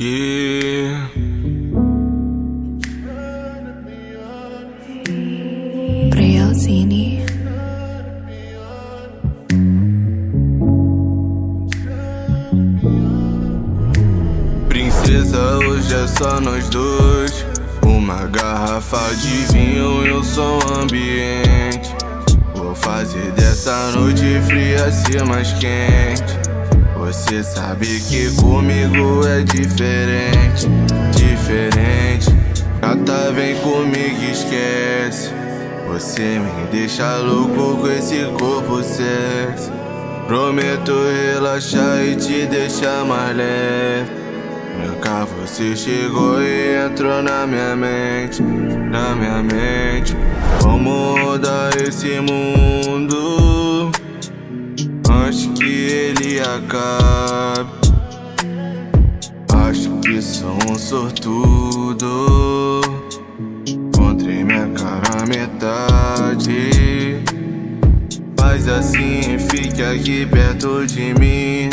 Yeah. Princesa, hoje é só nós dois. Uma garrafa de vinho e um som ambiente. Vou fazer dessa noite fria ser mais quente. Você sabe que comigo é diferente, diferente. Gata, vem comigo, esquece. Você me deixa louco com esse corpo sexy. Prometo relaxar e te deixar mais leve. Nunca você chegou e entrou na minha mente, na minha mente. Vamos rodar esse mundo acabe. Acho que sou um sortudo. Encontrei minha cara à metade. Faz assim, fique aqui perto de mim.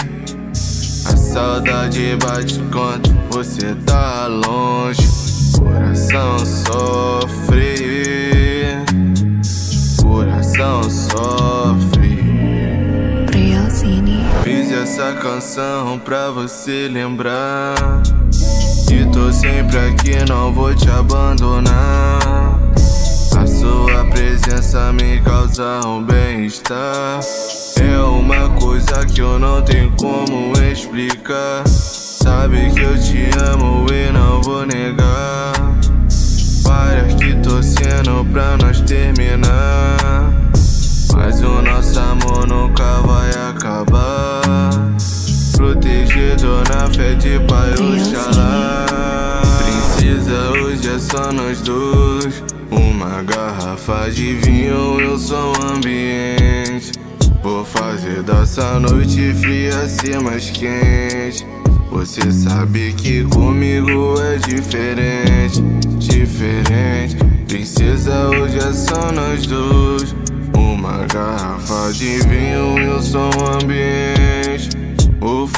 A saudade bate quando você tá longe. Coração sofre. Essa canção pra você lembrar. Que tô sempre aqui, não vou te abandonar. A sua presença me causa um bem-estar. É uma coisa que eu não tenho como explicar. Sabe que eu te amo e não vou negar. Várias que torcendo pra nós terminar. Pai Oxalá. Princesa, hoje é só nós dois. Uma garrafa de vinho e um som ambiente. Vou fazer dessa noite fria ser mais quente. Você sabe que comigo é diferente, diferente. Princesa, hoje é só nós dois. Uma garrafa de vinho e um som ambiente.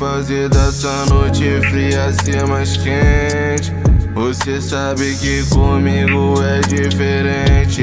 Fazer dessa noite fria ser mais quente. Você sabe que comigo é diferente.